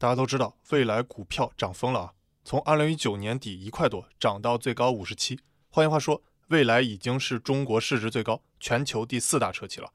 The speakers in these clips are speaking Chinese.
大家都知道，未来股票涨疯了啊！从二零一九年底一块多涨到最高五十七。换句话说，未来已经是中国市值最高、全球第四大车企了。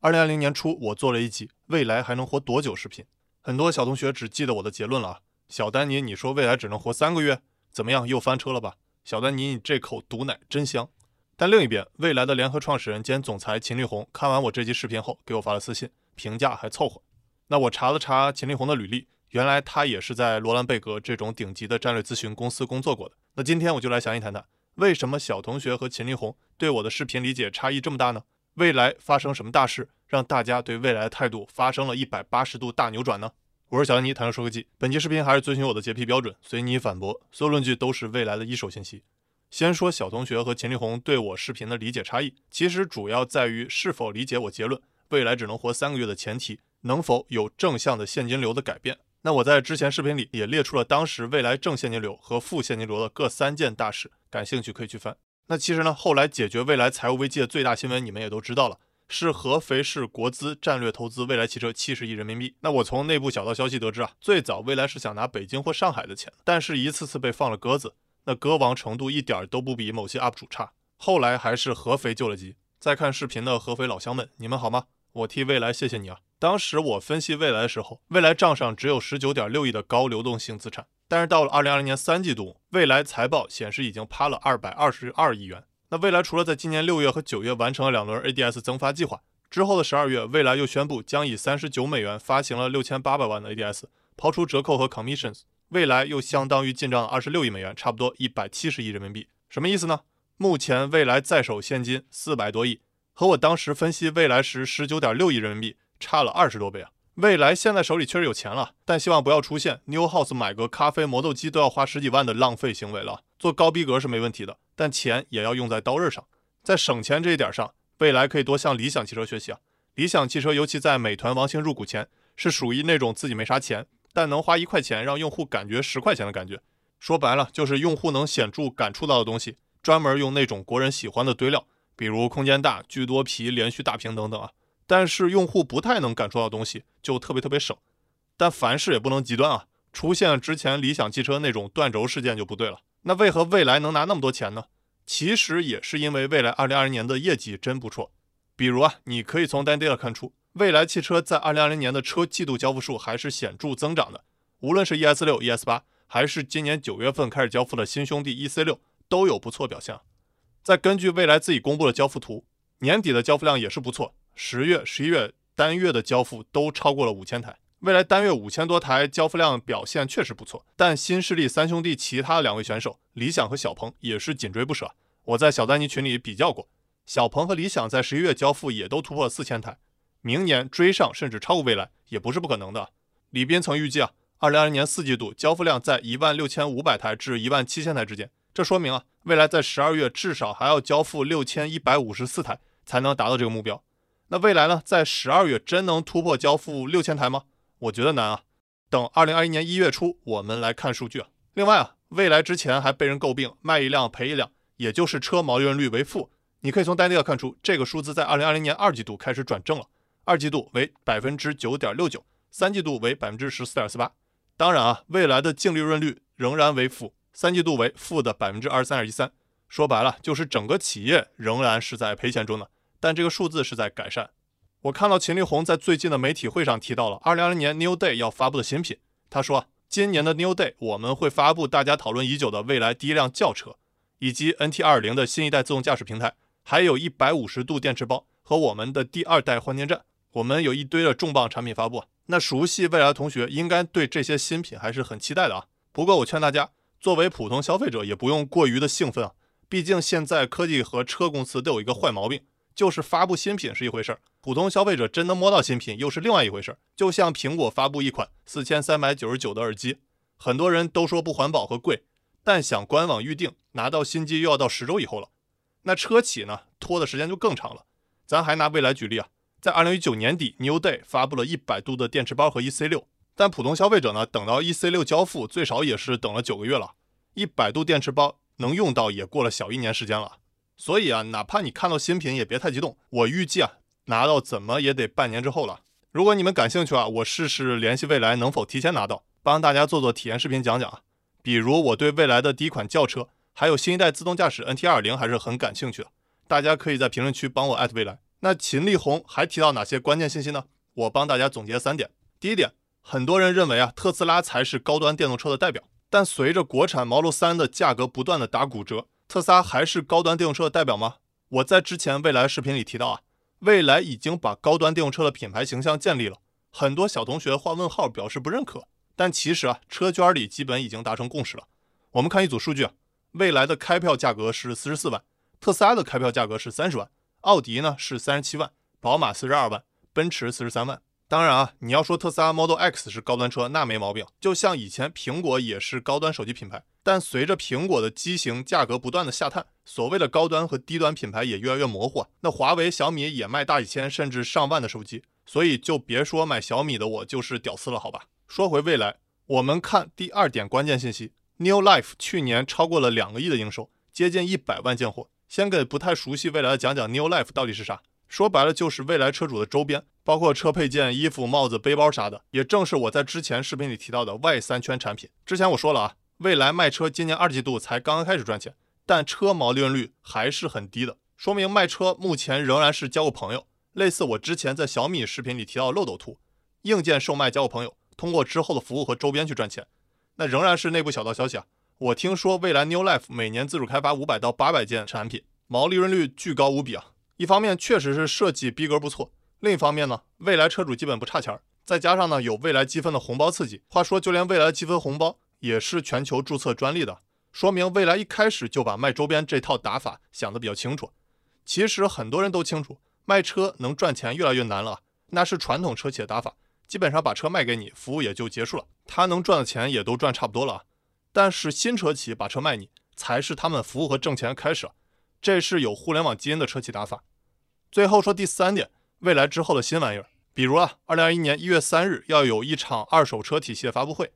二零二零年初，我做了一集“未来还能活多久”视频，很多小同学只记得我的结论了啊。小丹尼，你说未来只能活三个月，怎么样？又翻车了吧？小丹尼，你这口毒奶真香。但另一边，未来的联合创始人兼总裁秦力红看完我这集视频后，给我发了私信，评价还凑合。那我查了查秦力红的履历。原来他也是在罗兰贝格这种顶级的战略咨询公司工作过的。那今天我就来详细谈谈，为什么小同学和秦力红对我的视频理解差异这么大呢？未来发生什么大事，让大家对未来的态度发生了一百八十度大扭转呢？我是小尼，谈车说科技。本期视频还是遵循我的洁癖标准，随你反驳，所有论据都是未来的一手信息。先说小同学和秦力红对我视频的理解差异，其实主要在于是否理解我结论，未来只能活三个月的前提，能否有正向的现金流的改变。那我在之前视频里也列出了当时未来正现金流和负现金流的各三件大事，感兴趣可以去翻。那其实呢，后来解决未来财务危机的最大新闻，你们也都知道了，是合肥市国资战略投资未来汽车七十亿人民币。那我从内部小道消息得知啊，最早未来是想拿北京或上海的钱，但是一次次被放了鸽子，那鸽王程度一点都不比某些 UP 主差。后来还是合肥救了急。在看视频的合肥老乡们，你们好吗？我替未来谢谢你啊。当时我分析未来的时候，未来账上只有十九点六亿的高流动性资产，但是到了二零二零年三季度，未来财报显示已经趴了二百二十二亿元。那未来除了在今年六月和九月完成了两轮 ADS 增发计划之后的十二月，未来又宣布将以三十九美元发行了六千八百万的 ADS，抛出折扣和 commissions，未来又相当于进账了二十六亿美元，差不多一百七十亿人民币。什么意思呢？目前未来在手现金四百多亿，和我当时分析未来时十九点六亿人民币。差了二十多倍啊！未来现在手里确实有钱了，但希望不要出现 New House 买个咖啡磨豆机都要花十几万的浪费行为了。做高逼格是没问题的，但钱也要用在刀刃上。在省钱这一点上，未来可以多向理想汽车学习啊！理想汽车尤其在美团王兴入股前，是属于那种自己没啥钱，但能花一块钱让用户感觉十块钱的感觉。说白了，就是用户能显著感触到的东西，专门用那种国人喜欢的堆料，比如空间大、巨多皮、连续大屏等等啊。但是用户不太能感受到东西，就特别特别省。但凡事也不能极端啊，出现之前理想汽车那种断轴事件就不对了。那为何未来能拿那么多钱呢？其实也是因为未来二零二零年的业绩真不错。比如啊，你可以从 data 看出，未来汽车在二零二零年的车季度交付数还是显著增长的。无论是 ES 六、ES 八，还是今年九月份开始交付的新兄弟 EC 六，都有不错表现。再根据未来自己公布的交付图，年底的交付量也是不错。十月、十一月单月的交付都超过了五千台，未来单月五千多台交付量表现确实不错。但新势力三兄弟其他两位选手理想和小鹏也是紧追不舍。我在小丹尼群里比较过，小鹏和理想在十一月交付也都突破了四千台，明年追上甚至超过未来也不是不可能的。李斌曾预计啊，二零二零年四季度交付量在一万六千五百台至一万七千台之间，这说明啊，未来在十二月至少还要交付六千一百五十四台才能达到这个目标。那未来呢，在十二月真能突破交付六千台吗？我觉得难啊。等二零二一年一月初，我们来看数据啊。另外啊，未来之前还被人诟病卖一辆赔一辆，也就是车毛利润率为负。你可以从 data 看出，这个数字在二零二零年二季度开始转正了，二季度为百分之九点六九，三季度为百分之十四点四八。当然啊，未来的净利润率仍然为负，三季度为负的百分之二十三点一三。说白了，就是整个企业仍然是在赔钱中的。但这个数字是在改善。我看到秦力红在最近的媒体会上提到了2020年 New Day 要发布的新品。他说，今年的 New Day 我们会发布大家讨论已久的未来第一辆轿车，以及 NT2.0 的新一代自动驾驶平台，还有一百五十度电池包和我们的第二代换电站。我们有一堆的重磅产品发布。那熟悉未来的同学应该对这些新品还是很期待的啊。不过我劝大家，作为普通消费者也不用过于的兴奋啊。毕竟现在科技和车公司都有一个坏毛病。就是发布新品是一回事儿，普通消费者真能摸到新品又是另外一回事儿。就像苹果发布一款四千三百九十九的耳机，很多人都说不环保和贵，但想官网预定拿到新机又要到十周以后了。那车企呢，拖的时间就更长了。咱还拿未来举例啊，在二零一九年底，New Day 发布了一百度的电池包和 EC 六，但普通消费者呢，等到 EC 六交付最少也是等了九个月了，一百度电池包能用到也过了小一年时间了。所以啊，哪怕你看到新品，也别太激动。我预计啊，拿到怎么也得半年之后了。如果你们感兴趣啊，我试试联系未来能否提前拿到。帮大家做做体验视频讲讲啊。比如我对未来的第一款轿车，还有新一代自动驾驶 NT 二零还是很感兴趣的。大家可以在评论区帮我艾特未来。那秦力宏还提到哪些关键信息呢？我帮大家总结三点。第一点，很多人认为啊，特斯拉才是高端电动车的代表。但随着国产 Model 3的价格不断的打骨折，特斯拉还是高端电动车的代表吗？我在之前未来视频里提到啊，未来已经把高端电动车的品牌形象建立了。很多小同学画问号表示不认可，但其实啊，车圈里基本已经达成共识了。我们看一组数据啊，未来的开票价格是四十四万，特斯拉的开票价格是三十万。奥迪呢是三十七万，宝马四十二万，奔驰四十三万。当然啊，你要说特斯拉 Model X 是高端车，那没毛病。就像以前苹果也是高端手机品牌，但随着苹果的机型价格不断的下探，所谓的高端和低端品牌也越来越模糊。那华为、小米也卖大几千甚至上万的手机，所以就别说买小米的我就是屌丝了，好吧？说回未来，我们看第二点关键信息：New Life 去年超过了两个亿的营收，接近一百万件货。先给不太熟悉未来的讲讲 New Life 到底是啥。说白了就是未来车主的周边，包括车配件、衣服、帽子、背包啥的。也正是我在之前视频里提到的外三圈产品。之前我说了啊，未来卖车今年二季度才刚刚开始赚钱，但车毛利润率还是很低的，说明卖车目前仍然是交个朋友。类似我之前在小米视频里提到漏斗图，硬件售卖交个朋友，通过之后的服务和周边去赚钱。那仍然是内部小道消息啊。我听说未来 New Life 每年自主开发五百到八百件产品，毛利润率巨高无比啊。一方面确实是设计逼格不错，另一方面呢，未来车主基本不差钱儿，再加上呢有未来积分的红包刺激。话说，就连未来积分红包也是全球注册专利的，说明未来一开始就把卖周边这套打法想得比较清楚。其实很多人都清楚，卖车能赚钱越来越难了，那是传统车企的打法，基本上把车卖给你，服务也就结束了，他能赚的钱也都赚差不多了。但是新车企把车卖你，才是他们服务和挣钱的开始。这是有互联网基因的车企打法。最后说第三点，未来之后的新玩意儿，比如啊，二零二一年一月三日要有一场二手车体系的发布会。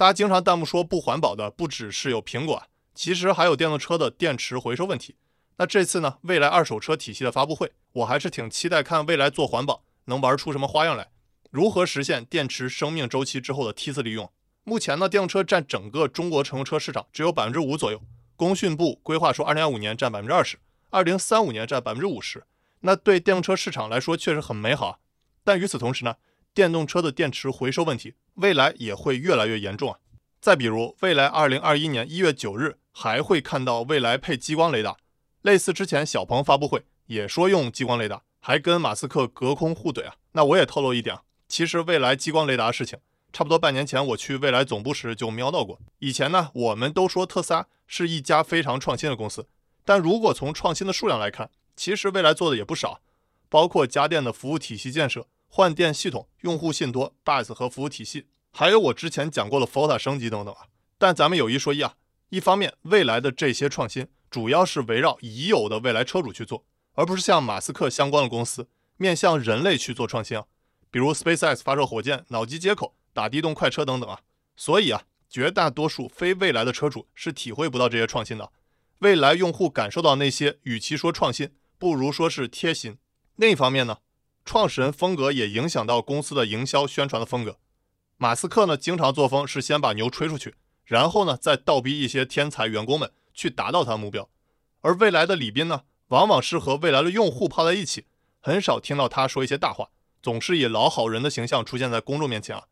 大家经常弹幕说不环保的不只是有苹果，其实还有电动车的电池回收问题。那这次呢，未来二手车体系的发布会，我还是挺期待看未来做环保能玩出什么花样来，如何实现电池生命周期之后的梯次利用。目前呢，电动车占整个中国乘用车市场只有百分之五左右。工信部规划说，二零二五年占百分之二十，二零三五年占百分之五十。那对电动车市场来说确实很美好，但与此同时呢，电动车的电池回收问题未来也会越来越严重啊。再比如，未来二零二一年一月九日还会看到未来配激光雷达，类似之前小鹏发布会也说用激光雷达，还跟马斯克隔空互怼啊。那我也透露一点啊，其实未来激光雷达的事情。差不多半年前，我去未来总部时就瞄到过。以前呢，我们都说特斯拉是一家非常创新的公司，但如果从创新的数量来看，其实未来做的也不少，包括家电的服务体系建设、换电系统、用户信托、bus 和服务体系，还有我之前讲过的 f o t a 升级等等啊。但咱们有一说一啊，一方面未来的这些创新主要是围绕已有的未来车主去做，而不是像马斯克相关的公司面向人类去做创新啊，比如 SpaceX 发射火箭、脑机接口。打地洞快车等等啊，所以啊，绝大多数非未来的车主是体会不到这些创新的。未来用户感受到那些，与其说创新，不如说是贴心。另一方面呢，创始人风格也影响到公司的营销宣传的风格。马斯克呢，经常作风是先把牛吹出去，然后呢，再倒逼一些天才员工们去达到他的目标。而未来的李斌呢，往往是和未来的用户泡在一起，很少听到他说一些大话，总是以老好人的形象出现在公众面前啊。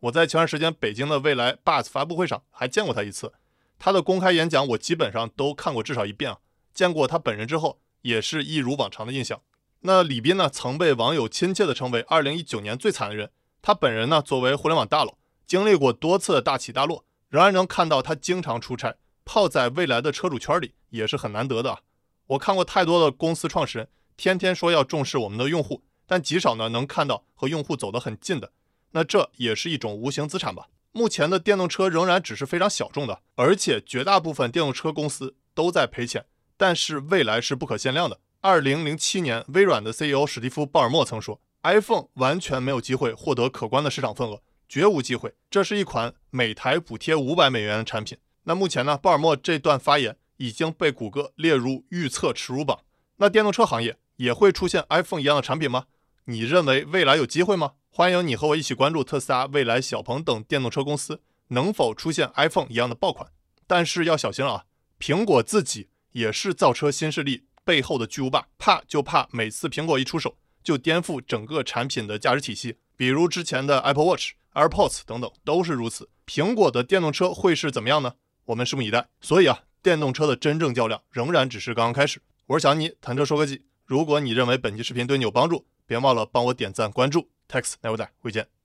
我在前段时间北京的未来 Buzz 发布会上还见过他一次，他的公开演讲我基本上都看过至少一遍啊。见过他本人之后，也是一如往常的印象。那李斌呢，曾被网友亲切地称为2019年最惨的人。他本人呢，作为互联网大佬，经历过多次的大起大落，仍然能看到他经常出差，泡在未来的车主圈里，也是很难得的。我看过太多的公司创始人，天天说要重视我们的用户，但极少呢能看到和用户走得很近的。那这也是一种无形资产吧？目前的电动车仍然只是非常小众的，而且绝大部分电动车公司都在赔钱。但是未来是不可限量的。二零零七年，微软的 CEO 史蒂夫·鲍尔默曾说：“iPhone 完全没有机会获得可观的市场份额，绝无机会。这是一款每台补贴五百美元的产品。”那目前呢？鲍尔默这段发言已经被谷歌列入预测耻辱榜。那电动车行业也会出现 iPhone 一样的产品吗？你认为未来有机会吗？欢迎你和我一起关注特斯拉、蔚来、小鹏等电动车公司能否出现 iPhone 一样的爆款。但是要小心了啊，苹果自己也是造车新势力背后的巨无霸，怕就怕每次苹果一出手就颠覆整个产品的价值体系，比如之前的 Apple Watch、AirPods 等等都是如此。苹果的电动车会是怎么样呢？我们拭目以待。所以啊，电动车的真正较量仍然只是刚刚开始。我是小尼，谈车说科技。如果你认为本期视频对你有帮助，别忘了帮我点赞关注。Text，那我再会见。